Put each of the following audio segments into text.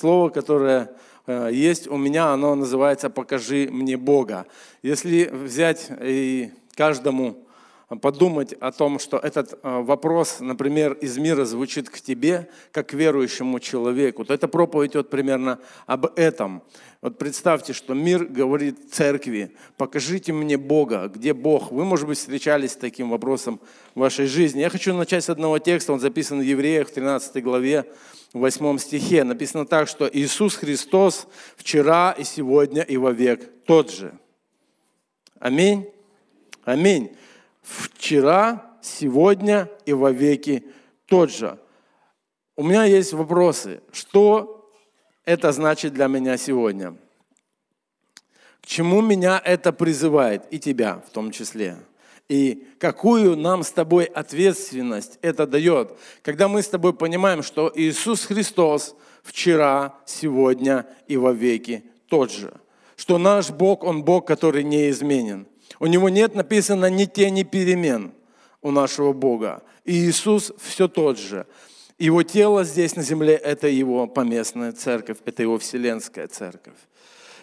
слово, которое э, есть у меня, оно называется «покажи мне Бога». Если взять и каждому подумать о том, что этот э, вопрос, например, из мира звучит к тебе, как к верующему человеку, то эта проповедь вот примерно об этом. Вот представьте, что мир говорит церкви, покажите мне Бога, где Бог? Вы, может быть, встречались с таким вопросом в вашей жизни. Я хочу начать с одного текста, он записан в Евреях в 13 главе, в 8 стихе. Написано так, что Иисус Христос вчера и сегодня и вовек тот же. Аминь. Аминь вчера, сегодня и во веки тот же. У меня есть вопросы. Что это значит для меня сегодня? К чему меня это призывает, и тебя в том числе? И какую нам с тобой ответственность это дает, когда мы с тобой понимаем, что Иисус Христос вчера, сегодня и во веки тот же. Что наш Бог, Он Бог, который не изменен. У него нет написано ни тени перемен у нашего Бога. И Иисус все тот же. Его тело здесь на земле – это его поместная церковь, это его вселенская церковь.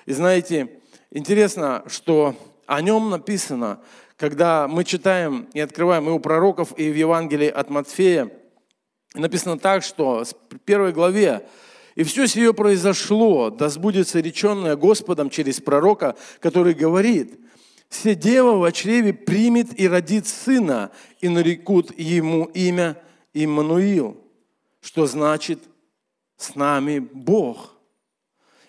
И знаете, интересно, что о нем написано, когда мы читаем и открываем и у пророков, и в Евангелии от Матфея, написано так, что в первой главе и все сие произошло, да сбудется реченное Господом через пророка, который говорит, все дева в чреве примет и родит сына, и нарекут ему имя Иммануил, что значит «с нами Бог».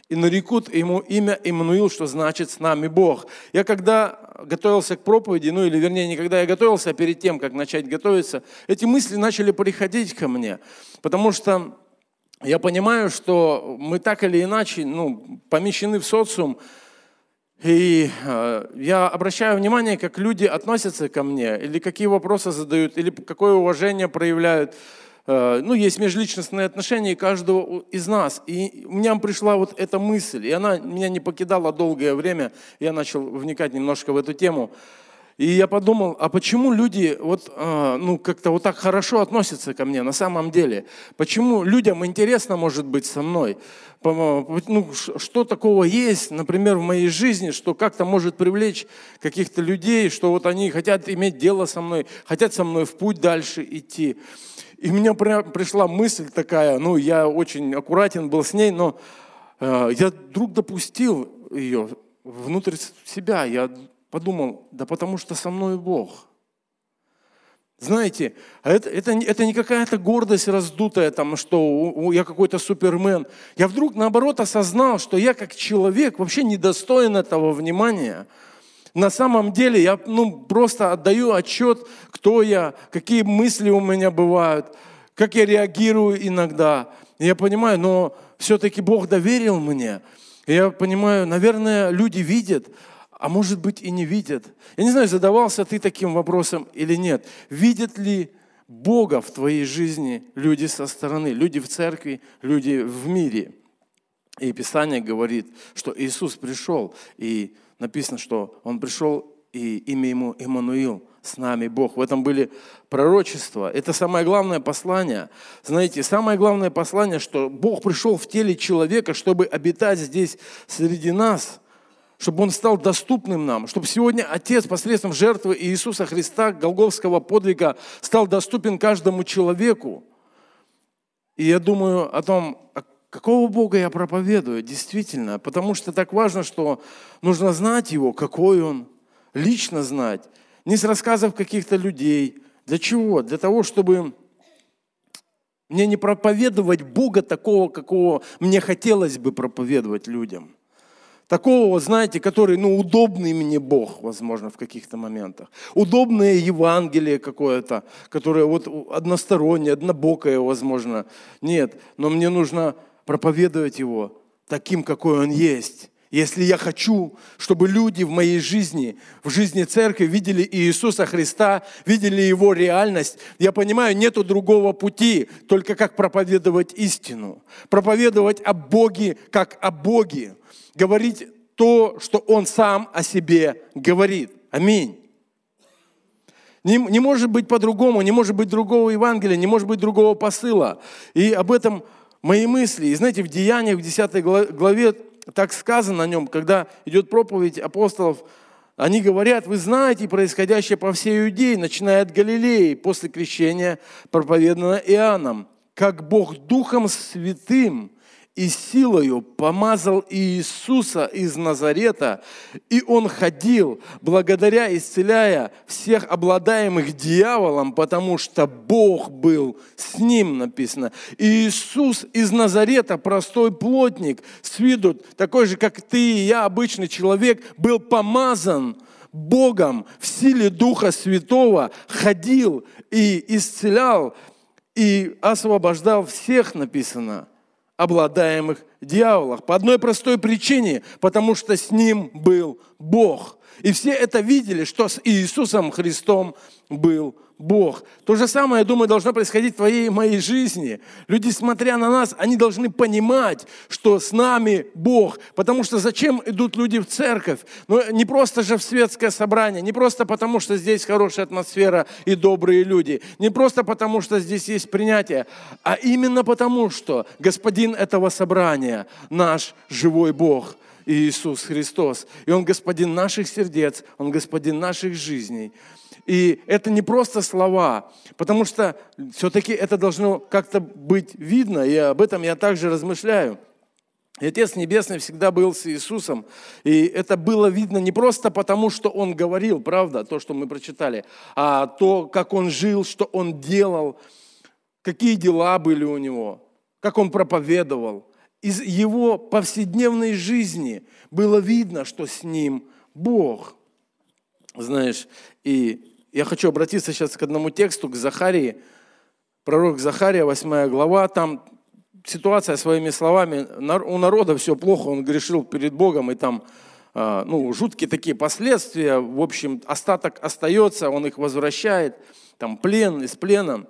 И нарекут ему имя Иммануил, что значит «с нами Бог». Я когда готовился к проповеди, ну или вернее, не когда я готовился, а перед тем, как начать готовиться, эти мысли начали приходить ко мне, потому что я понимаю, что мы так или иначе ну, помещены в социум, и э, я обращаю внимание, как люди относятся ко мне, или какие вопросы задают, или какое уважение проявляют. Э, ну, есть межличностные отношения каждого из нас. И у меня пришла вот эта мысль, и она меня не покидала долгое время. Я начал вникать немножко в эту тему. И я подумал, а почему люди вот, а, ну, как-то вот так хорошо относятся ко мне на самом деле? Почему людям интересно может быть со мной? Ну, что такого есть, например, в моей жизни, что как-то может привлечь каких-то людей, что вот они хотят иметь дело со мной, хотят со мной в путь дальше идти. И меня пришла мысль такая, ну, я очень аккуратен был с ней, но э, я вдруг допустил ее внутрь себя. Я подумал, да потому что со мной Бог. Знаете, а это, это, это не какая-то гордость раздутая, там, что я какой-то супермен. Я вдруг, наоборот, осознал, что я как человек вообще недостоин этого внимания. На самом деле я ну, просто отдаю отчет, кто я, какие мысли у меня бывают, как я реагирую иногда. я понимаю, но все-таки Бог доверил мне. я понимаю, наверное, люди видят, а может быть и не видят. Я не знаю, задавался ты таким вопросом или нет. Видят ли Бога в твоей жизни люди со стороны, люди в церкви, люди в мире? И Писание говорит, что Иисус пришел, и написано, что Он пришел, и имя Ему Иммануил, с нами Бог. В этом были пророчества. Это самое главное послание. Знаете, самое главное послание, что Бог пришел в теле человека, чтобы обитать здесь среди нас – чтобы Он стал доступным нам, чтобы сегодня Отец посредством жертвы Иисуса Христа, Голговского подвига, стал доступен каждому человеку. И я думаю о том, а какого Бога я проповедую, действительно, потому что так важно, что нужно знать Его, какой Он, лично знать, не с рассказов каких-то людей. Для чего? Для того, чтобы мне не проповедовать Бога такого, какого мне хотелось бы проповедовать людям – Такого, знаете, который, ну, удобный мне Бог, возможно, в каких-то моментах. Удобное Евангелие какое-то, которое вот одностороннее, однобокое, возможно. Нет, но мне нужно проповедовать его таким, какой он есть. Если я хочу, чтобы люди в моей жизни, в жизни церкви видели Иисуса Христа, видели Его реальность, я понимаю, нету другого пути, только как проповедовать истину. Проповедовать о Боге, как о Боге говорить то, что Он сам о себе говорит. Аминь. Не, не может быть по-другому, не может быть другого Евангелия, не может быть другого посыла. И об этом мои мысли. И знаете, в Деяниях, в 10 главе так сказано о нем, когда идет проповедь апостолов, они говорят, вы знаете происходящее по всей Иудее, начиная от Галилеи, после крещения, проповеданного Иоанном, как Бог Духом Святым и силою помазал Иисуса из Назарета, и Он ходил, благодаря исцеляя всех обладаемых дьяволом, потому что Бог был с ним, написано. Иисус из Назарета, простой плотник, с виду такой же, как ты и я, обычный человек, был помазан Богом в силе Духа Святого, ходил и исцелял, и освобождал всех, написано – обладаемых дьяволах. По одной простой причине, потому что с ним был Бог. И все это видели, что с Иисусом Христом был Бог. То же самое, я думаю, должно происходить в твоей и моей жизни. Люди, смотря на нас, они должны понимать, что с нами Бог. Потому что зачем идут люди в церковь? Ну, не просто же в светское собрание, не просто потому, что здесь хорошая атмосфера и добрые люди, не просто потому, что здесь есть принятие, а именно потому, что Господин этого собрания наш живой Бог – Иисус Христос. И Он господин наших сердец, Он господин наших жизней. И это не просто слова, потому что все-таки это должно как-то быть видно, и об этом я также размышляю. И Отец Небесный всегда был с Иисусом, и это было видно не просто потому, что Он говорил, правда, то, что мы прочитали, а то, как Он жил, что Он делал, какие дела были у Него, как Он проповедовал. Из Его повседневной жизни было видно, что с Ним Бог. Знаешь, и я хочу обратиться сейчас к одному тексту, к Захарии, пророк Захария, 8 глава, там ситуация своими словами, у народа все плохо, он грешил перед Богом, и там а, ну, жуткие такие последствия, в общем, остаток остается, он их возвращает, там плен из плена.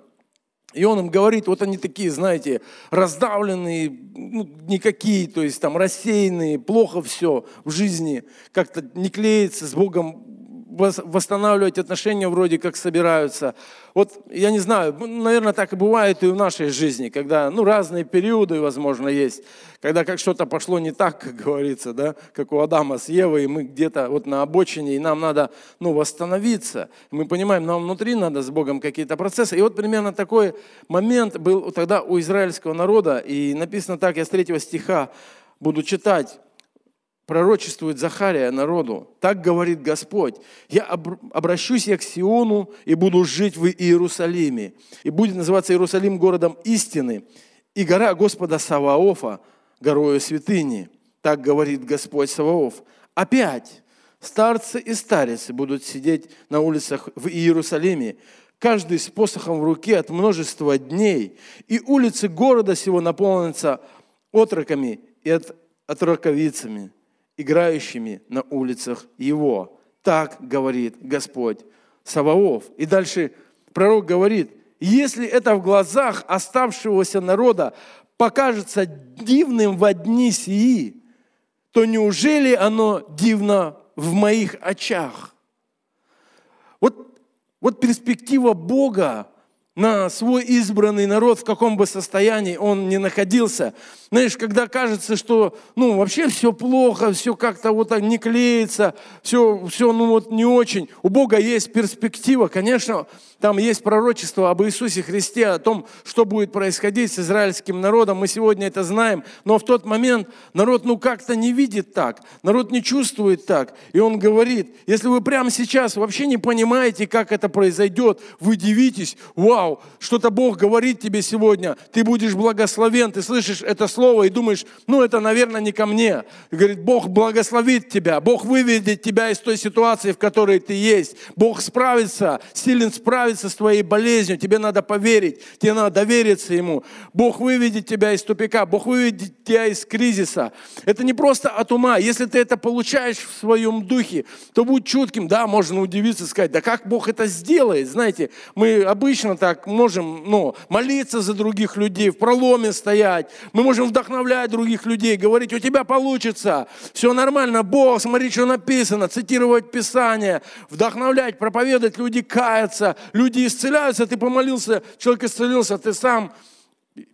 И он им говорит, вот они такие, знаете, раздавленные, ну, никакие, то есть там рассеянные, плохо все в жизни, как-то не клеится, с Богом восстанавливать отношения вроде как собираются. Вот я не знаю, наверное, так и бывает и в нашей жизни, когда ну, разные периоды, возможно, есть, когда как что-то пошло не так, как говорится, да, как у Адама с Евой, и мы где-то вот на обочине, и нам надо ну, восстановиться. Мы понимаем, нам внутри надо с Богом какие-то процессы. И вот примерно такой момент был тогда у израильского народа, и написано так, я с третьего стиха буду читать пророчествует Захария народу. Так говорит Господь. Я обращусь я к Сиону и буду жить в Иерусалиме. И будет называться Иерусалим городом истины. И гора Господа Саваофа, горою святыни. Так говорит Господь Саваоф. Опять старцы и старицы будут сидеть на улицах в Иерусалиме, каждый с посохом в руке от множества дней, и улицы города сего наполнятся отроками и от, отроковицами играющими на улицах его. Так говорит Господь Саваоф. И дальше пророк говорит, если это в глазах оставшегося народа покажется дивным в дни сии, то неужели оно дивно в моих очах? Вот, вот перспектива Бога на свой избранный народ, в каком бы состоянии он ни находился. Знаешь, когда кажется, что ну, вообще все плохо, все как-то вот так не клеится, все, все ну, вот не очень. У Бога есть перспектива. Конечно, там есть пророчество об Иисусе Христе, о том, что будет происходить с израильским народом. Мы сегодня это знаем. Но в тот момент народ ну как-то не видит так, народ не чувствует так. И он говорит, если вы прямо сейчас вообще не понимаете, как это произойдет, вы дивитесь, вау, что-то Бог говорит тебе сегодня, ты будешь благословен, ты слышишь это слово и думаешь, ну это, наверное, не ко мне. И говорит, Бог благословит тебя, Бог выведет тебя из той ситуации, в которой ты есть. Бог справится, силен справится справится с твоей болезнью, тебе надо поверить, тебе надо довериться Ему. Бог выведет тебя из тупика, Бог выведет тебя из кризиса. Это не просто от ума. Если ты это получаешь в своем духе, то будь чутким. Да, можно удивиться, сказать, да как Бог это сделает? Знаете, мы обычно так можем ну, молиться за других людей, в проломе стоять. Мы можем вдохновлять других людей, говорить, у тебя получится, все нормально, Бог, смотри, что написано, цитировать Писание, вдохновлять, проповедовать, люди каются, люди исцеляются, ты помолился, человек исцелился, ты сам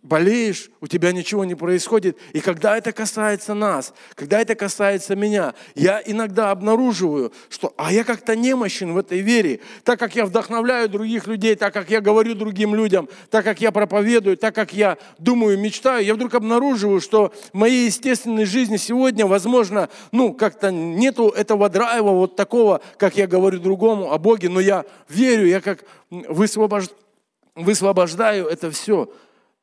болеешь, у тебя ничего не происходит. И когда это касается нас, когда это касается меня, я иногда обнаруживаю, что а я как-то немощен в этой вере, так как я вдохновляю других людей, так как я говорю другим людям, так как я проповедую, так как я думаю, мечтаю, я вдруг обнаруживаю, что в моей естественной жизни сегодня, возможно, ну, как-то нету этого драйва вот такого, как я говорю другому о Боге, но я верю, я как высвобождаю высвобождаю это все.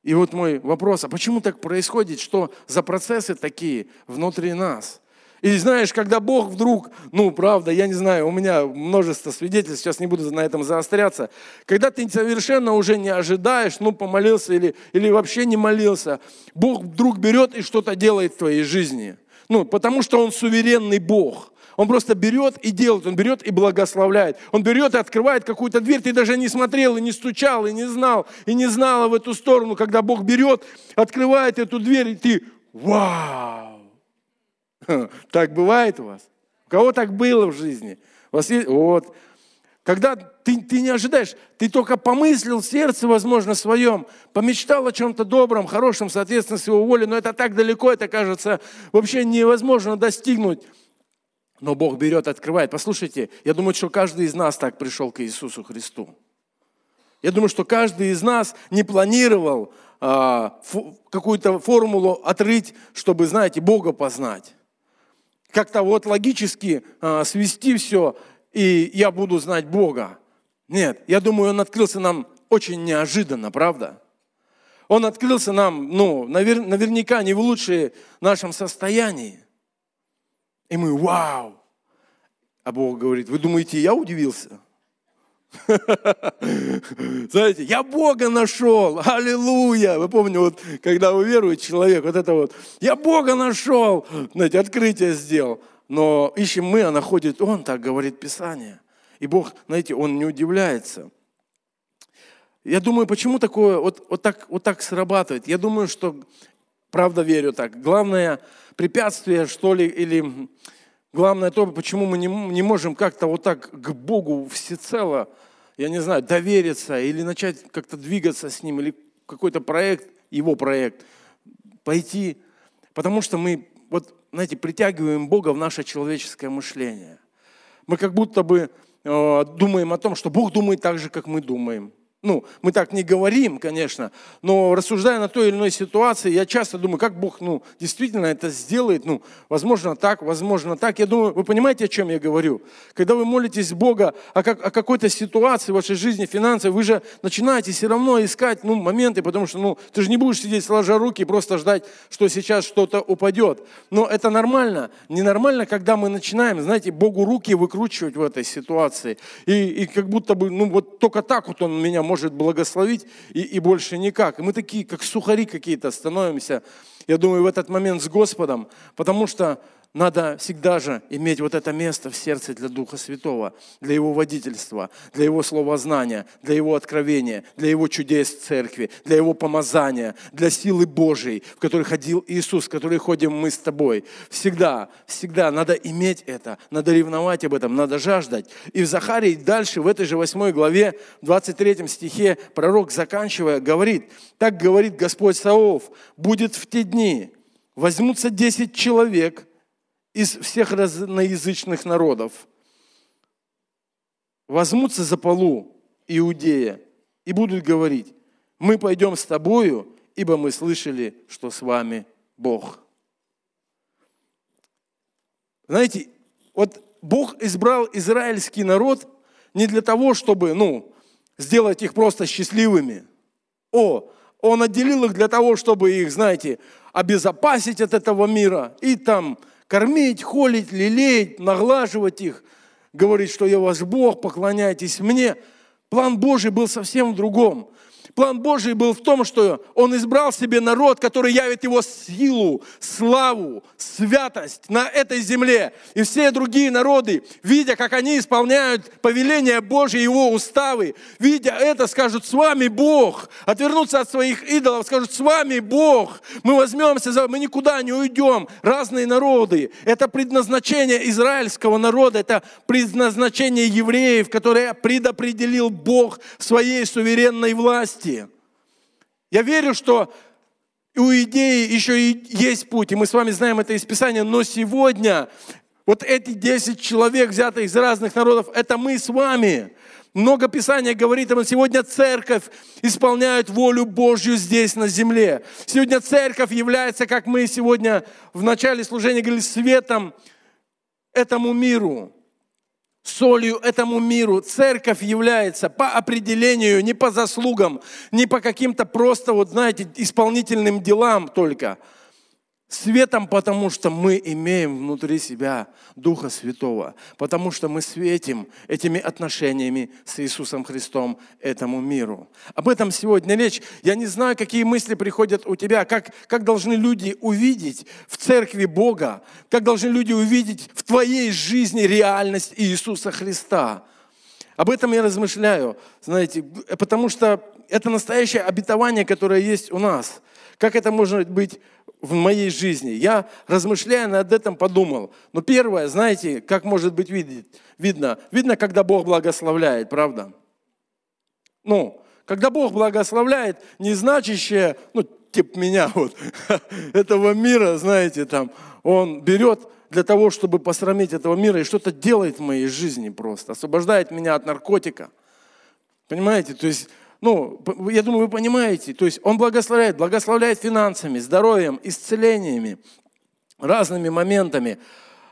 И вот мой вопрос, а почему так происходит, что за процессы такие внутри нас? И знаешь, когда Бог вдруг, ну, правда, я не знаю, у меня множество свидетельств, сейчас не буду на этом заостряться, когда ты совершенно уже не ожидаешь, ну, помолился или, или вообще не молился, Бог вдруг берет и что-то делает в твоей жизни. Ну, потому что Он суверенный Бог. Он просто берет и делает, он берет и благословляет. Он берет и открывает какую-то дверь, ты даже не смотрел и не стучал, и не знал, и не знала в эту сторону. Когда Бог берет, открывает эту дверь, и ты, вау! Так бывает у вас? У кого так было в жизни? У вас есть, вот. Когда ты, ты не ожидаешь, ты только помыслил в сердце, возможно, своем, помечтал о чем-то добром, хорошем, соответственно, с его волей, но это так далеко, это кажется вообще невозможно достигнуть. Но Бог берет, открывает. Послушайте, я думаю, что каждый из нас так пришел к Иисусу Христу. Я думаю, что каждый из нас не планировал а, фу, какую-то формулу отрыть, чтобы, знаете, Бога познать. Как-то вот логически а, свести все, и я буду знать Бога. Нет, я думаю, Он открылся нам очень неожиданно, правда? Он открылся нам, ну, навер, наверняка не в лучшем нашем состоянии. И мы, вау! А Бог говорит, вы думаете, я удивился? Знаете, я Бога нашел, аллилуйя. Вы помните, вот, когда уверует человек, вот это вот, я Бога нашел, знаете, открытие сделал. Но ищем мы, а находит Он, так говорит Писание. И Бог, знаете, Он не удивляется. Я думаю, почему такое, вот, вот, так, вот так срабатывает? Я думаю, что, правда верю так, главное – препятствие, что ли, или главное то, почему мы не, не можем как-то вот так к Богу всецело, я не знаю, довериться или начать как-то двигаться с Ним, или какой-то проект, Его проект, пойти, потому что мы, вот, знаете, притягиваем Бога в наше человеческое мышление. Мы как будто бы э, думаем о том, что Бог думает так же, как мы думаем – ну, мы так не говорим, конечно, но рассуждая на той или иной ситуации, я часто думаю, как Бог, ну, действительно это сделает, ну, возможно так, возможно так. Я думаю, вы понимаете, о чем я говорю? Когда вы молитесь Бога о, как, о какой-то ситуации в вашей жизни финансовой, вы же начинаете все равно искать, ну, моменты, потому что, ну, ты же не будешь сидеть сложа руки и просто ждать, что сейчас что-то упадет. Но это нормально. Ненормально, когда мы начинаем, знаете, Богу руки выкручивать в этой ситуации. И, и как будто бы, ну, вот только так вот Он меня может может благословить и, и больше никак. И мы такие, как сухари какие-то становимся, я думаю, в этот момент с Господом, потому что надо всегда же иметь вот это место в сердце для Духа Святого, для Его водительства, для Его словознания, для Его откровения, для Его чудес церкви, для Его помазания, для силы Божией, в которой ходил Иисус, в которой ходим мы с тобой. Всегда, всегда надо иметь это, надо ревновать об этом, надо жаждать. И в Захарии дальше, в этой же 8 главе, 23 стихе, пророк, заканчивая, говорит, так говорит Господь Саов, будет в те дни, возьмутся 10 человек – из всех разноязычных народов возьмутся за полу Иудея и будут говорить, мы пойдем с тобою, ибо мы слышали, что с вами Бог. Знаете, вот Бог избрал израильский народ не для того, чтобы, ну, сделать их просто счастливыми. О, Он отделил их для того, чтобы их, знаете, обезопасить от этого мира и там кормить, холить, лелеять, наглаживать их, говорить, что я ваш Бог, поклоняйтесь мне. План Божий был совсем в другом. План Божий был в том, что Он избрал себе народ, который явит Его силу, славу, святость на этой земле. И все другие народы, видя, как они исполняют повеления Божьи, Его уставы, видя это, скажут, с вами Бог. Отвернутся от своих идолов, скажут, с вами Бог. Мы возьмемся за... Мы никуда не уйдем. Разные народы. Это предназначение израильского народа, это предназначение евреев, которое предопределил Бог своей суверенной власти власти. Я верю, что у идеи еще и есть путь, и мы с вами знаем это из Писания, но сегодня вот эти 10 человек, взятых из разных народов, это мы с вами. Много Писания говорит об сегодня церковь исполняет волю Божью здесь на земле. Сегодня церковь является, как мы сегодня в начале служения говорили, светом этому миру солью этому миру. Церковь является по определению, не по заслугам, не по каким-то просто, вот знаете, исполнительным делам только – Светом, потому что мы имеем внутри себя Духа Святого, потому что мы светим этими отношениями с Иисусом Христом этому миру. Об этом сегодня речь. Я не знаю, какие мысли приходят у тебя, как, как должны люди увидеть в церкви Бога, как должны люди увидеть в твоей жизни реальность Иисуса Христа. Об этом я размышляю, знаете, потому что это настоящее обетование, которое есть у нас. Как это может быть в моей жизни. Я, размышляя над этим, подумал. Но первое, знаете, как может быть видно? Видно, когда Бог благословляет, правда? Ну, когда Бог благословляет, не значащее, ну, типа меня вот, этого мира, знаете, там, Он берет для того, чтобы посрамить этого мира и что-то делает в моей жизни просто, освобождает меня от наркотика. Понимаете? То есть ну, я думаю, вы понимаете, то есть Он благословляет, благословляет финансами, здоровьем, исцелениями, разными моментами.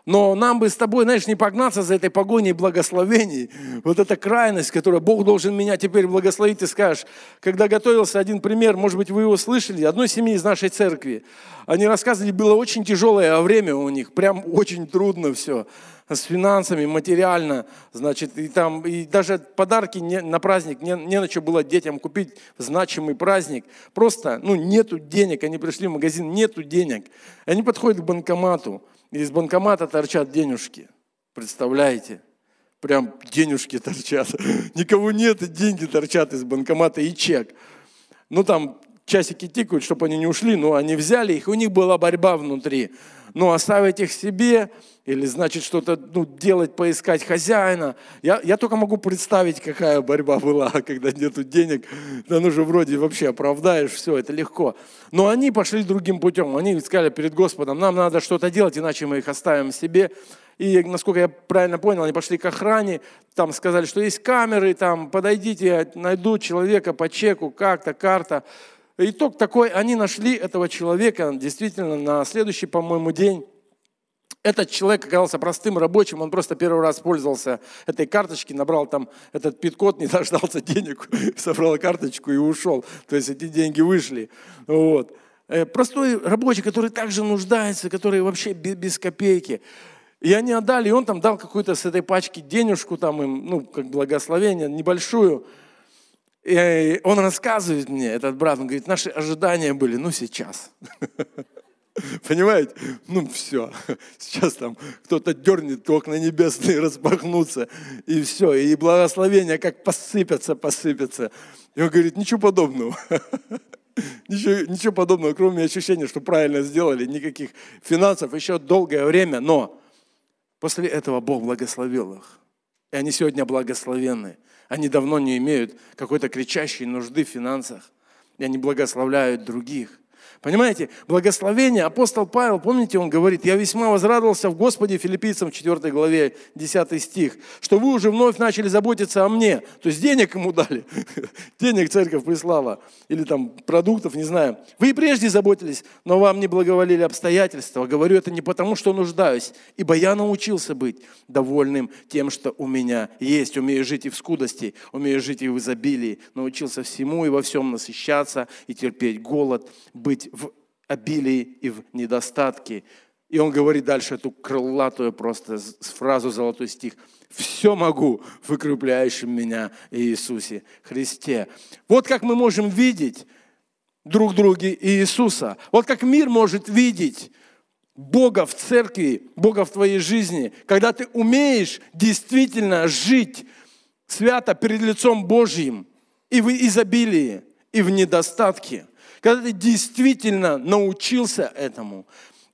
Но нам бы с тобой, знаешь, не погнаться за этой погоней благословений. Вот эта крайность, которую Бог должен меня теперь благословить, ты скажешь. Когда готовился один пример, может быть, вы его слышали, одной семьи из нашей церкви. Они рассказывали, было очень тяжелое время у них, прям очень трудно все с финансами, материально, значит, и там, и даже подарки не, на праздник не, не на что было детям купить, значимый праздник. Просто, ну, нету денег, они пришли в магазин, нету денег. Они подходят к банкомату, и из банкомата торчат денежки. Представляете? Прям денежки торчат. Никого нет, и деньги торчат из банкомата и чек. Ну, там часики тикают, чтобы они не ушли, но они взяли их, у них была борьба внутри. Но оставить их себе или, значит, что-то ну, делать, поискать хозяина. Я, я только могу представить, какая борьба была, когда нету денег. Да ну же вроде вообще оправдаешь, все, это легко. Но они пошли другим путем. Они сказали перед Господом, нам надо что-то делать, иначе мы их оставим себе. И, насколько я правильно понял, они пошли к охране, там сказали, что есть камеры, там подойдите, найду человека по чеку, как-то, карта. Итог такой, они нашли этого человека действительно на следующий, по-моему, день. Этот человек оказался простым рабочим, он просто первый раз пользовался этой карточкой, набрал там этот пин-код, не дождался денег, собрал карточку и ушел. То есть эти деньги вышли. Вот. Э, простой рабочий, который также нуждается, который вообще без копейки. И они отдали, и он там дал какую-то с этой пачки денежку там им, ну, как благословение, небольшую. И он рассказывает мне, этот брат, он говорит, наши ожидания были, ну, сейчас. Понимаете? Ну, все. Сейчас там кто-то дернет, окна небесные распахнутся, и все. И благословения как посыпятся, посыпятся. И он говорит, ничего подобного. Ничего, ничего подобного, кроме ощущения, что правильно сделали, никаких финансов, еще долгое время, но после этого Бог благословил их. И они сегодня благословенны. Они давно не имеют какой-то кричащей нужды в финансах. И они благословляют других. Понимаете, благословение, апостол Павел, помните, он говорит, я весьма возрадовался в Господе, филиппийцам 4 главе, 10 стих, что вы уже вновь начали заботиться о мне. То есть денег ему дали, денег церковь прислала, или там продуктов, не знаю. Вы и прежде заботились, но вам не благоволили обстоятельства. Говорю это не потому, что нуждаюсь, ибо я научился быть довольным тем, что у меня есть. Умею жить и в скудости, умею жить и в изобилии. Научился всему и во всем насыщаться и терпеть голод, быть в обилии и в недостатке. И он говорит дальше эту крылатую просто фразу, золотой стих. «Все могу в укрепляющем меня Иисусе Христе». Вот как мы можем видеть друг друге Иисуса. Вот как мир может видеть Бога в церкви, Бога в твоей жизни, когда ты умеешь действительно жить свято перед лицом Божьим и в изобилии, и в недостатке. Когда ты действительно научился этому,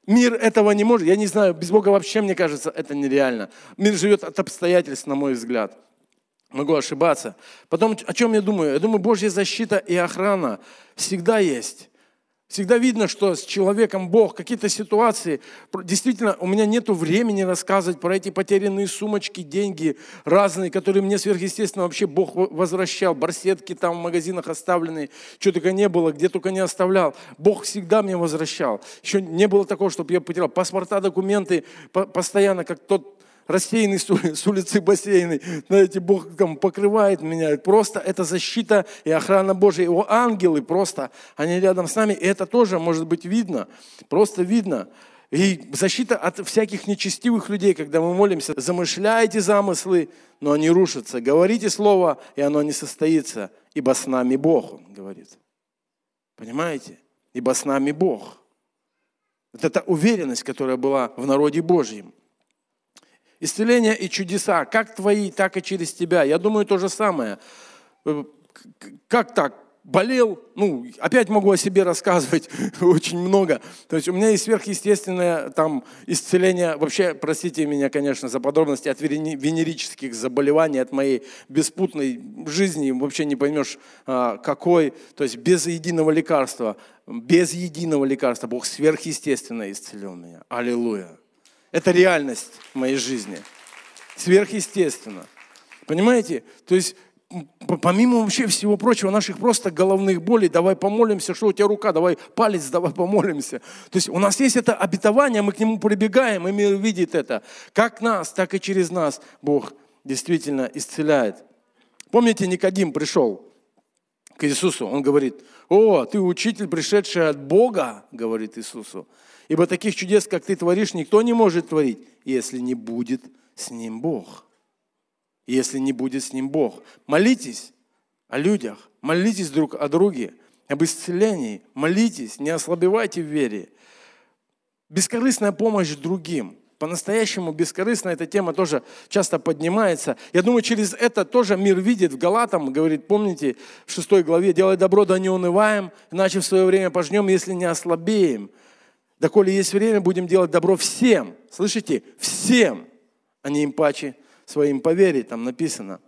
мир этого не может. Я не знаю, без Бога вообще, мне кажется, это нереально. Мир живет от обстоятельств, на мой взгляд. Могу ошибаться. Потом, о чем я думаю? Я думаю, Божья защита и охрана всегда есть. Всегда видно, что с человеком Бог, какие-то ситуации, действительно, у меня нет времени рассказывать про эти потерянные сумочки, деньги разные, которые мне сверхъестественно вообще Бог возвращал, барсетки там в магазинах оставленные, что только не было, где только не оставлял. Бог всегда мне возвращал. Еще не было такого, чтобы я потерял паспорта, документы, постоянно, как тот рассеянный с улицы бассейны. Знаете, Бог там покрывает меня. Просто это защита и охрана Божья. Его ангелы просто, они рядом с нами. И это тоже может быть видно. Просто видно. И защита от всяких нечестивых людей, когда мы молимся, замышляете замыслы, но они рушатся. Говорите слово, и оно не состоится, ибо с нами Бог, он говорит. Понимаете? Ибо с нами Бог. Это уверенность, которая была в народе Божьем. Исцеление и чудеса, как твои, так и через тебя. Я думаю, то же самое. Э, как так? Болел, ну, опять могу о себе рассказывать очень много. То есть у меня есть сверхъестественное там исцеление, вообще, простите меня, конечно, за подробности, от венерических заболеваний, от моей беспутной жизни, вообще не поймешь а, какой, то есть без единого лекарства, без единого лекарства Бог сверхъестественно исцелил меня. Аллилуйя. Это реальность моей жизни. Сверхъестественно. Понимаете? То есть помимо вообще всего прочего, наших просто головных болей, давай помолимся, что у тебя рука, давай палец, давай помолимся. То есть у нас есть это обетование, мы к нему прибегаем, и мир видит это. Как нас, так и через нас Бог действительно исцеляет. Помните, Никодим пришел к Иисусу, он говорит, о, ты учитель, пришедший от Бога, говорит Иисусу. Ибо таких чудес, как ты творишь, никто не может творить, если не будет с ним Бог. Если не будет с ним Бог. Молитесь о людях, молитесь друг о друге, об исцелении, молитесь, не ослабевайте в вере. Бескорыстная помощь другим. По-настоящему бескорыстно эта тема тоже часто поднимается. Я думаю, через это тоже мир видит. В Галатам, говорит, помните, в шестой главе, «Делай добро, да не унываем, иначе в свое время пожнем, если не ослабеем». Да коли есть время, будем делать добро всем. Слышите? Всем, а не им паче своим поверить, там написано.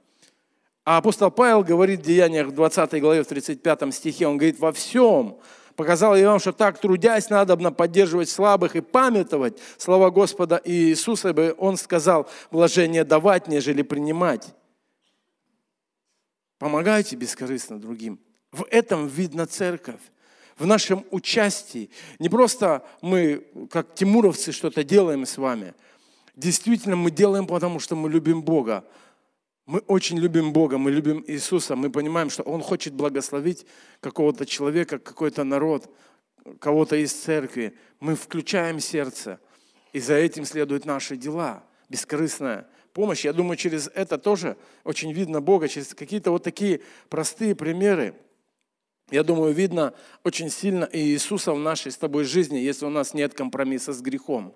А апостол Павел говорит в Деяниях в 20 главе, в 35 стихе, он говорит, во всем показал я вам, что так трудясь, надо поддерживать слабых и памятовать слова Господа Иисуса, ибо Он сказал, блажение давать, нежели принимать. Помогайте бескорыстно другим. В этом видно церковь в нашем участии. Не просто мы, как тимуровцы, что-то делаем с вами. Действительно, мы делаем, потому что мы любим Бога. Мы очень любим Бога, мы любим Иисуса, мы понимаем, что Он хочет благословить какого-то человека, какой-то народ, кого-то из церкви. Мы включаем сердце, и за этим следуют наши дела. Бескорыстная помощь. Я думаю, через это тоже очень видно Бога, через какие-то вот такие простые примеры – я думаю, видно очень сильно Иисуса в нашей с тобой жизни, если у нас нет компромисса с грехом.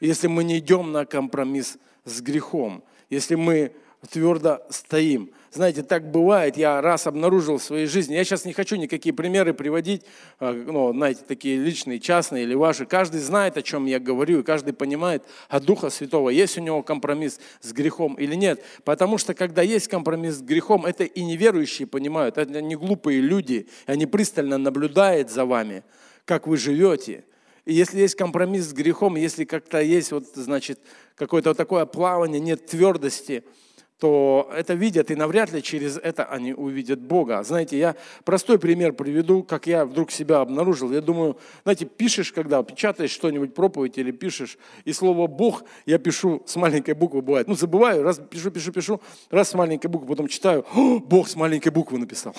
Если мы не идем на компромисс с грехом, если мы твердо стоим. Знаете, так бывает, я раз обнаружил в своей жизни, я сейчас не хочу никакие примеры приводить, а, ну, знаете, такие личные, частные или ваши. Каждый знает, о чем я говорю, и каждый понимает от Духа Святого, есть у него компромисс с грехом или нет. Потому что, когда есть компромисс с грехом, это и неверующие понимают, это не глупые люди, они пристально наблюдают за вами, как вы живете. И если есть компромисс с грехом, если как-то есть, вот, значит, какое-то вот такое плавание, нет твердости – то это видят, и навряд ли через это они увидят Бога. Знаете, я простой пример приведу, как я вдруг себя обнаружил. Я думаю, знаете, пишешь, когда печатаешь что-нибудь, проповедь или пишешь, и слово «Бог» я пишу с маленькой буквы, бывает. Ну, забываю, раз пишу, пишу, пишу, раз с маленькой буквы, потом читаю, Бог с маленькой буквы написал.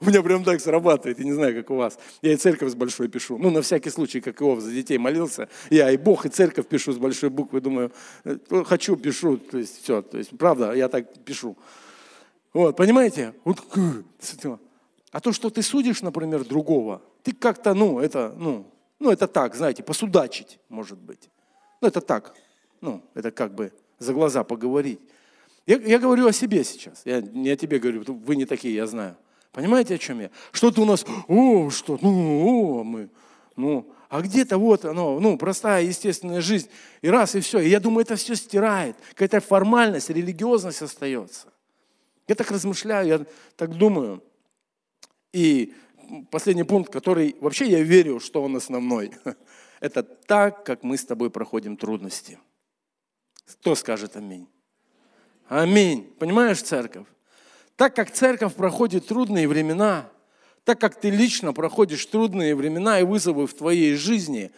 У меня прям так срабатывает, я не знаю, как у вас. Я и церковь с большой пишу. Ну, на всякий случай, как Иов за детей молился. Я и Бог, и церковь пишу с большой буквы. Думаю, «Э, хочу, пишу. То есть все. То есть, правда, я так пишу. Вот, понимаете? Вот, а то, что ты судишь, например, другого, ты как-то, ну, это, ну, ну, это так, знаете, посудачить, может быть. Ну, это так. Ну, это как бы за глаза поговорить. Я, я говорю о себе сейчас. Я не о тебе говорю, вы не такие, я знаю. Понимаете, о чем я? Что-то у нас, о, что, ну, о, мы, ну, а где-то вот оно, ну, простая естественная жизнь, и раз, и все. И я думаю, это все стирает, какая-то формальность, религиозность остается. Я так размышляю, я так думаю. И последний пункт, который вообще я верю, что он основной, это так, как мы с тобой проходим трудности. Кто скажет аминь? Аминь. Понимаешь, церковь? Так как церковь проходит трудные времена, так как ты лично проходишь трудные времена и вызовы в твоей жизни,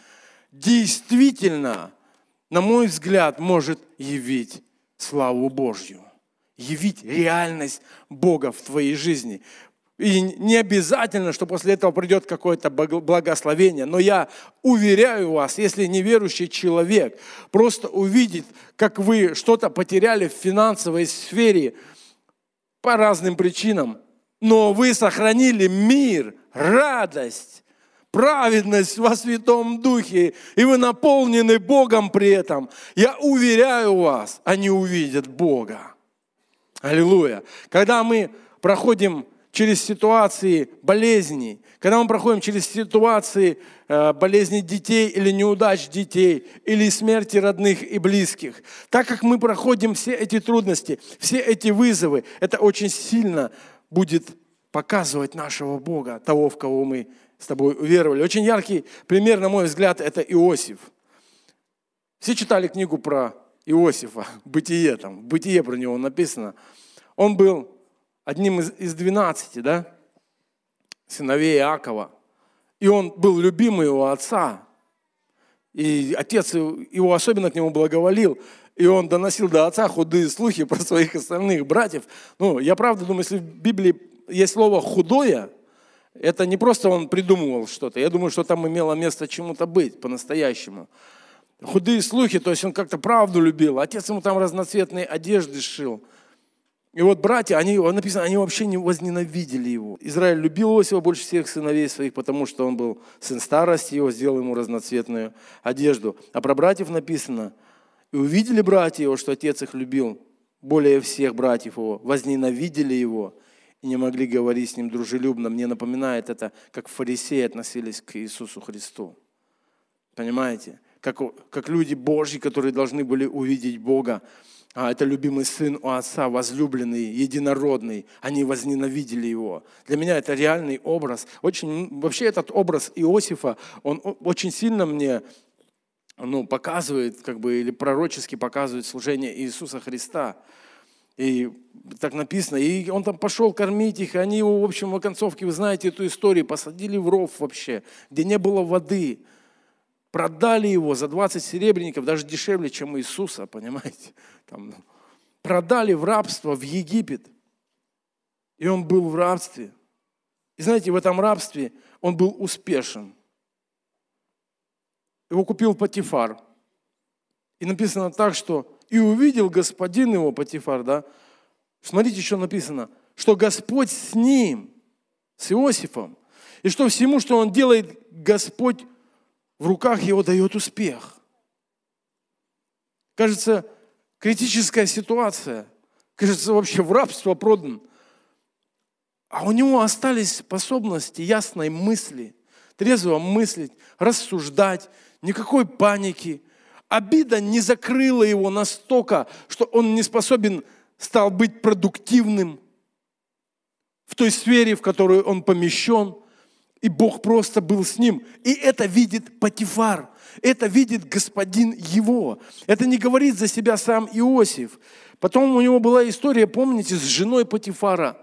действительно, на мой взгляд, может явить славу Божью, явить реальность Бога в твоей жизни. И не обязательно, что после этого придет какое-то благословение. Но я уверяю вас, если неверующий человек просто увидит, как вы что-то потеряли в финансовой сфере по разным причинам, но вы сохранили мир, радость, праведность во Святом Духе, и вы наполнены Богом при этом, я уверяю вас, они увидят Бога. Аллилуйя. Когда мы проходим через ситуации болезней, когда мы проходим через ситуации э, болезни детей или неудач детей, или смерти родных и близких, так как мы проходим все эти трудности, все эти вызовы, это очень сильно будет показывать нашего Бога, того, в кого мы с тобой уверовали. Очень яркий пример, на мой взгляд, это Иосиф. Все читали книгу про Иосифа, «Бытие», там, «Бытие» про него написано. Он был одним из, из 12, да, сыновей Иакова. И он был любимый его отца. И отец его особенно к нему благоволил. И он доносил до отца худые слухи про своих остальных братьев. Ну, я правда думаю, если в Библии есть слово «худое», это не просто он придумывал что-то. Я думаю, что там имело место чему-то быть по-настоящему. Худые слухи, то есть он как-то правду любил. Отец ему там разноцветные одежды шил. И вот братья, они, написано, они вообще не возненавидели его. Израиль любил Иосифа больше всех сыновей своих, потому что он был сын старости его, сделал ему разноцветную одежду. А про братьев написано, и увидели братья его, что отец их любил более всех братьев его, возненавидели его и не могли говорить с ним дружелюбно. Мне напоминает это, как фарисеи относились к Иисусу Христу. Понимаете? Как, как люди Божьи, которые должны были увидеть Бога, это любимый сын у отца, возлюбленный, единородный. Они возненавидели его. Для меня это реальный образ. Очень, вообще этот образ Иосифа, он очень сильно мне ну, показывает, как бы, или пророчески показывает служение Иисуса Христа. И так написано. И он там пошел кормить их, и они его, в общем, в оконцовке, вы знаете эту историю, посадили в ров вообще, где не было воды. Продали его за 20 серебряников, даже дешевле, чем Иисуса, понимаете? Там, продали в рабство в Египет. И он был в рабстве. И знаете, в этом рабстве он был успешен. Его купил Патифар. И написано так, что и увидел господин его, Патифар, да, смотрите, что написано, что Господь с ним, с Иосифом, и что всему, что он делает, Господь в руках его дает успех. Кажется, критическая ситуация. Кажется, вообще в рабство продан. А у него остались способности ясной мысли, трезво мыслить, рассуждать, никакой паники. Обида не закрыла его настолько, что он не способен стал быть продуктивным в той сфере, в которую он помещен. И Бог просто был с ним. И это видит Патифар. Это видит господин его. Это не говорит за себя сам Иосиф. Потом у него была история, помните, с женой Патифара.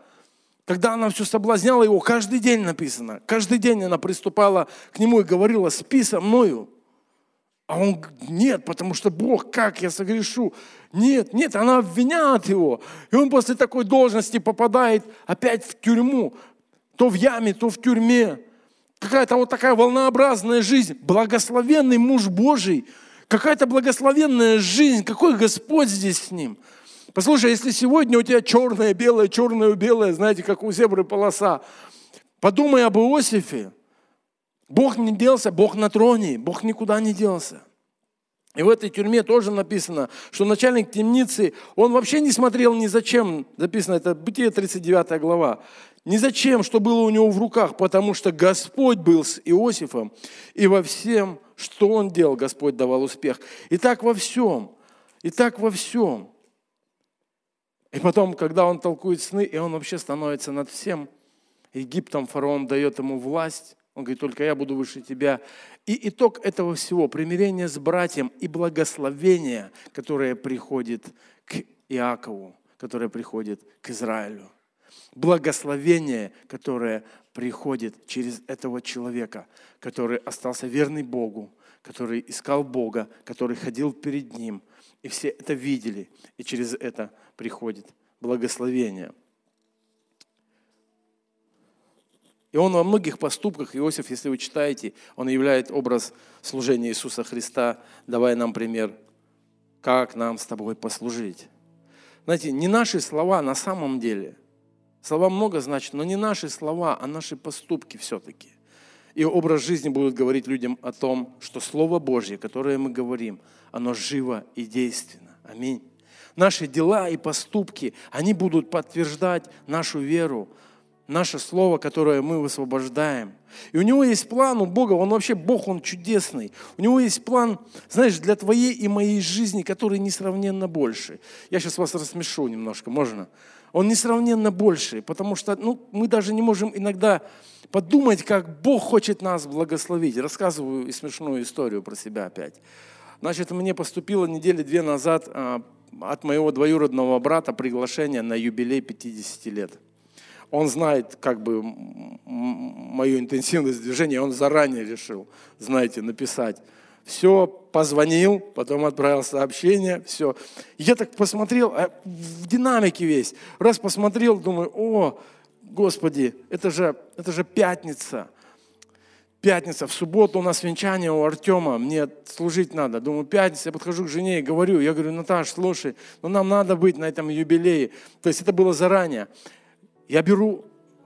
Когда она все соблазняла его, каждый день написано. Каждый день она приступала к нему и говорила, спи со мною. А он нет, потому что Бог, как я согрешу? Нет, нет, она обвиняет его. И он после такой должности попадает опять в тюрьму. То в яме, то в тюрьме какая-то вот такая волнообразная жизнь, благословенный муж Божий, какая-то благословенная жизнь, какой Господь здесь с ним. Послушай, если сегодня у тебя черное, белое, черное, белое, знаете, как у зебры полоса, подумай об Иосифе. Бог не делся, Бог на троне, Бог никуда не делся. И в этой тюрьме тоже написано, что начальник темницы, он вообще не смотрел ни зачем, записано, это Бытие 39 глава, Не зачем, что было у него в руках, потому что Господь был с Иосифом, и во всем, что он делал, Господь давал успех. И так во всем, и так во всем. И потом, когда он толкует сны, и он вообще становится над всем Египтом, фараон дает ему власть, он говорит, только я буду выше тебя. И итог этого всего, примирение с братьем и благословение, которое приходит к Иакову, которое приходит к Израилю благословение, которое приходит через этого человека, который остался верный Богу, который искал Бога, который ходил перед Ним. И все это видели, и через это приходит благословение. И он во многих поступках, Иосиф, если вы читаете, он являет образ служения Иисуса Христа, давая нам пример, как нам с тобой послужить. Знаете, не наши слова на самом деле – Слова много значат, но не наши слова, а наши поступки все-таки. И образ жизни будет говорить людям о том, что Слово Божье, которое мы говорим, оно живо и действенно. Аминь. Наши дела и поступки, они будут подтверждать нашу веру, наше Слово, которое мы высвобождаем. И у Него есть план, у Бога, Он вообще Бог, Он чудесный. У Него есть план, знаешь, для твоей и моей жизни, который несравненно больше. Я сейчас вас рассмешу немножко, можно? Он несравненно больше, потому что ну, мы даже не можем иногда подумать, как Бог хочет нас благословить. Рассказываю и смешную историю про себя опять. Значит, мне поступило недели две назад а, от моего двоюродного брата приглашение на юбилей 50 лет. Он знает как бы мою интенсивность движения, он заранее решил, знаете, написать все, позвонил, потом отправил сообщение, все. Я так посмотрел, а в динамике весь. Раз посмотрел, думаю, о, Господи, это же, это же пятница. Пятница, в субботу у нас венчание у Артема, мне служить надо. Думаю, пятница, я подхожу к жене и говорю, я говорю, Наташ, слушай, ну нам надо быть на этом юбилее. То есть это было заранее. Я беру,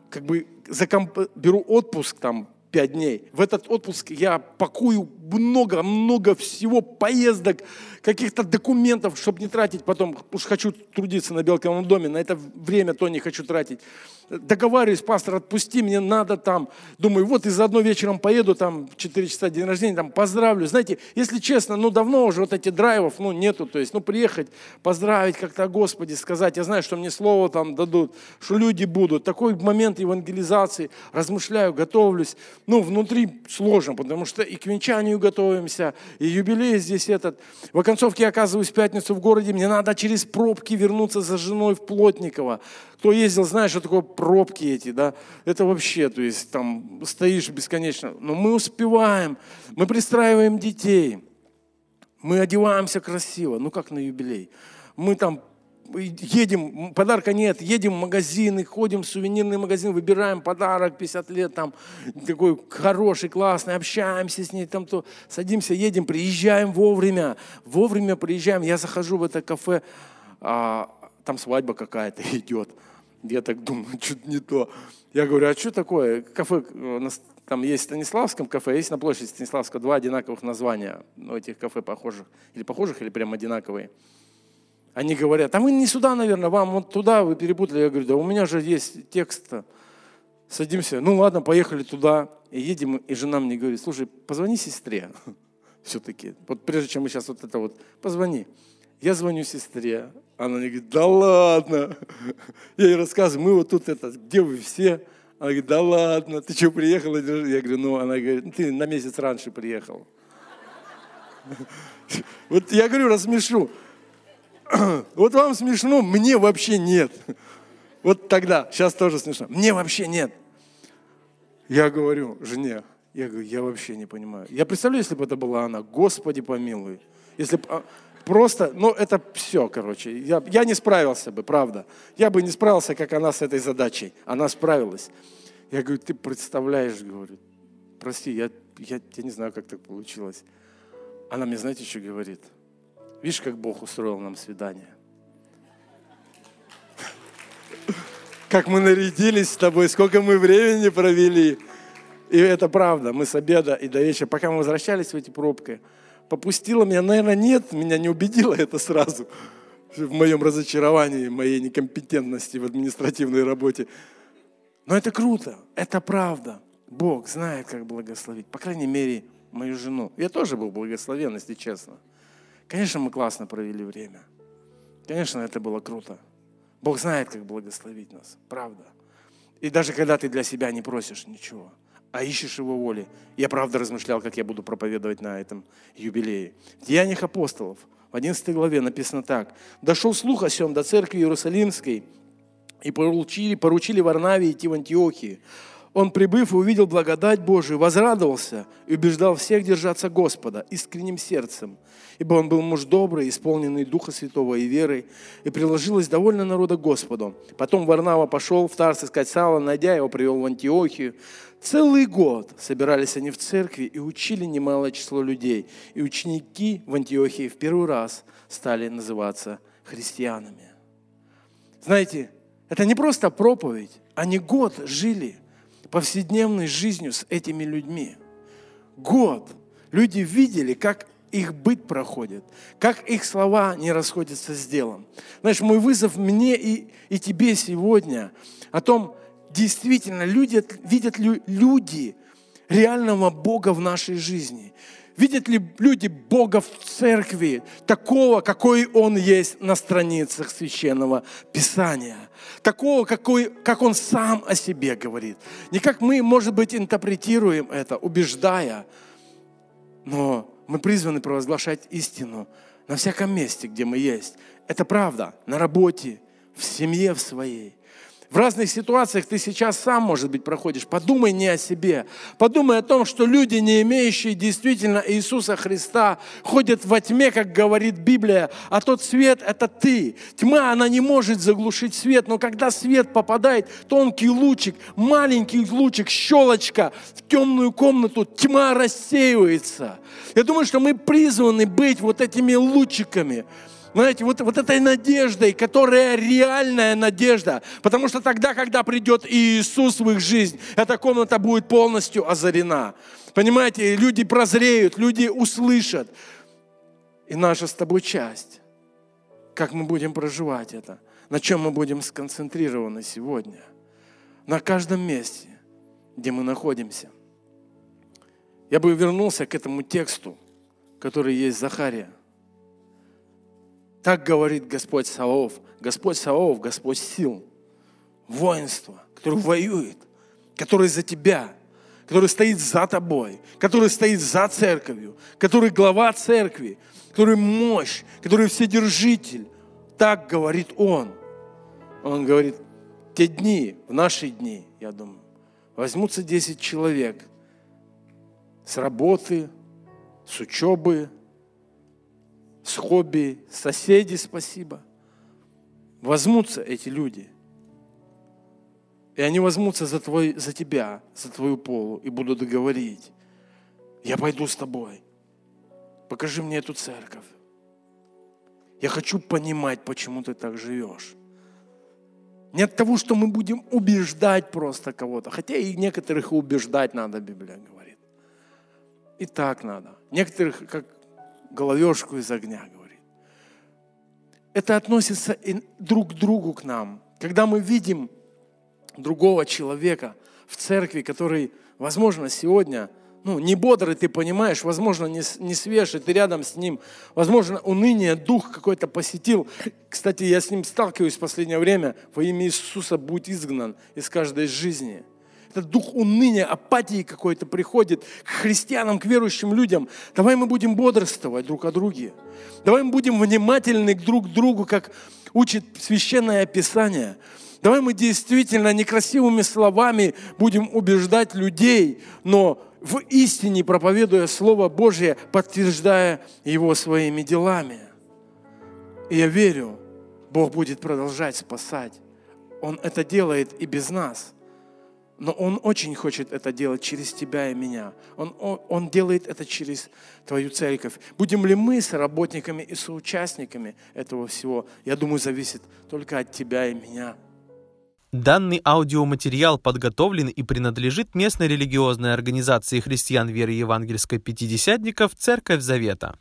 как бы, за комп... беру отпуск там пять дней. В этот отпуск я пакую много-много всего, поездок, каких-то документов, чтобы не тратить потом, уж хочу трудиться на Белковом доме, на это время то не хочу тратить. Договариваюсь, пастор, отпусти, мне надо там. Думаю, вот и заодно вечером поеду, там 4 часа день рождения, там поздравлю. Знаете, если честно, ну давно уже вот эти драйвов, ну нету, то есть, ну приехать, поздравить как-то о Господе, сказать, я знаю, что мне слово там дадут, что люди будут. Такой момент евангелизации, размышляю, готовлюсь. Ну, внутри сложно, потому что и к венчанию готовимся, и юбилей здесь этот. В концовке я оказываюсь в пятницу в городе, мне надо через пробки вернуться за женой в Плотниково. Кто ездил, знает, что такое пробки эти, да? Это вообще, то есть там стоишь бесконечно. Но мы успеваем, мы пристраиваем детей, мы одеваемся красиво, ну как на юбилей. Мы там едем, подарка нет, едем в магазины, ходим в сувенирный магазин, выбираем подарок, 50 лет, там, такой хороший, классный, общаемся с ней, там, то, садимся, едем, приезжаем вовремя, вовремя приезжаем, я захожу в это кафе, а, там свадьба какая-то идет, я так думаю, что-то не то. Я говорю, а что такое? Кафе, там есть в Станиславском кафе, есть на площади Станиславска два одинаковых названия у этих кафе похожих. Или похожих, или прям одинаковые. Они говорят, а вы не сюда, наверное, вам вот туда вы перепутали. Я говорю, да у меня же есть текст. -то. Садимся, ну ладно, поехали туда. И едем, и жена мне говорит, слушай, позвони сестре все-таки. Вот прежде чем мы сейчас вот это вот, позвони. Я звоню сестре, она мне говорит, да ладно. Я ей рассказываю, мы вот тут это, где вы все? Она говорит, да ладно, ты что, приехала? Я говорю, ну, она говорит, ты на месяц раньше приехал. Вот я говорю, рассмешу. Вот вам смешно, мне вообще нет. Вот тогда, сейчас тоже смешно. Мне вообще нет. Я говорю жене, я говорю, я вообще не понимаю. Я представляю, если бы это была она, Господи помилуй. Если бы, а, просто, ну это все, короче. Я, я не справился бы, правда. Я бы не справился, как она с этой задачей. Она справилась. Я говорю, ты представляешь, говорю, прости, я, я, я не знаю, как так получилось. Она мне, знаете, что говорит? Видишь, как Бог устроил нам свидание? Как мы нарядились с тобой, сколько мы времени провели. И это правда, мы с обеда и до вечера, пока мы возвращались в эти пробки, попустила меня, наверное, нет, меня не убедило это сразу в моем разочаровании, моей некомпетентности в административной работе. Но это круто, это правда. Бог знает, как благословить. По крайней мере, мою жену. Я тоже был благословен, если честно. Конечно, мы классно провели время. Конечно, это было круто. Бог знает, как благословить нас, правда. И даже когда ты для себя не просишь ничего, а ищешь Его воли. Я правда размышлял, как я буду проповедовать на этом юбилее. В Деяниях апостолов, в 11 главе написано так. «Дошел слух о сем до церкви Иерусалимской, и поручили, поручили Варнаве идти в Антиохию. Он, прибыв увидел благодать Божию, возрадовался и убеждал всех держаться Господа искренним сердцем, ибо он был муж добрый, исполненный Духа Святого и верой, и приложилось довольно народа Господу. Потом Варнава пошел в Тарс искать Сала, найдя его, привел в Антиохию. Целый год собирались они в церкви и учили немалое число людей. И ученики в Антиохии в первый раз стали называться христианами. Знаете, это не просто проповедь, они год жили повседневной жизнью с этими людьми. Год. Люди видели, как их быт проходит, как их слова не расходятся с делом. Знаешь, мой вызов мне и, и тебе сегодня о том, действительно люди, видят ли люди реального Бога в нашей жизни. Видят ли люди Бога в церкви, такого, какой Он есть на страницах Священного Писания? Такого, какой, как Он сам о себе говорит. Не как мы, может быть, интерпретируем это, убеждая, но мы призваны провозглашать истину на всяком месте, где мы есть. Это правда, на работе, в семье в своей, в разных ситуациях ты сейчас сам, может быть, проходишь. Подумай не о себе. Подумай о том, что люди, не имеющие действительно Иисуса Христа, ходят во тьме, как говорит Библия, а тот свет – это ты. Тьма, она не может заглушить свет, но когда свет попадает, тонкий лучик, маленький лучик, щелочка в темную комнату, тьма рассеивается. Я думаю, что мы призваны быть вот этими лучиками – знаете, вот, вот этой надеждой, которая реальная надежда. Потому что тогда, когда придет Иисус в их жизнь, эта комната будет полностью озарена. Понимаете, люди прозреют, люди услышат. И наша с тобой часть, как мы будем проживать это, на чем мы будем сконцентрированы сегодня. На каждом месте, где мы находимся. Я бы вернулся к этому тексту, который есть в Захария. Так говорит Господь Саваоф. Господь Саваоф, Господь сил, воинство, который воюет, который за тебя, который стоит за тобой, который стоит за церковью, который глава церкви, который мощь, который вседержитель. Так говорит Он. Он говорит, те дни, в наши дни, я думаю, возьмутся 10 человек с работы, с учебы, с хобби, соседи, спасибо. Возьмутся эти люди. И они возьмутся за, твой, за тебя, за твою полу и будут говорить, я пойду с тобой. Покажи мне эту церковь. Я хочу понимать, почему ты так живешь. Не от того, что мы будем убеждать просто кого-то. Хотя и некоторых убеждать надо, Библия говорит. И так надо. Некоторых, как головешку из огня, говорит. Это относится и друг к другу к нам. Когда мы видим другого человека в церкви, который, возможно, сегодня ну, не бодрый, ты понимаешь, возможно, не, не свежий, ты рядом с ним, возможно, уныние, дух какой-то посетил. Кстати, я с ним сталкиваюсь в последнее время, во имя Иисуса будь изгнан из каждой жизни – этот дух уныния, апатии какой-то приходит к христианам, к верующим людям. Давай мы будем бодрствовать друг о друге. Давай мы будем внимательны друг к другу, как учит Священное Писание. Давай мы действительно некрасивыми словами будем убеждать людей, но в истине проповедуя Слово Божье, подтверждая его своими делами. И я верю, Бог будет продолжать спасать. Он это делает и без нас. Но Он очень хочет это делать через тебя и меня. Он, он, он делает это через твою церковь. Будем ли мы соработниками и соучастниками этого всего, я думаю, зависит только от тебя и меня. Данный аудиоматериал подготовлен и принадлежит местной религиозной организации христиан веры евангельской пятидесятников «Церковь Завета».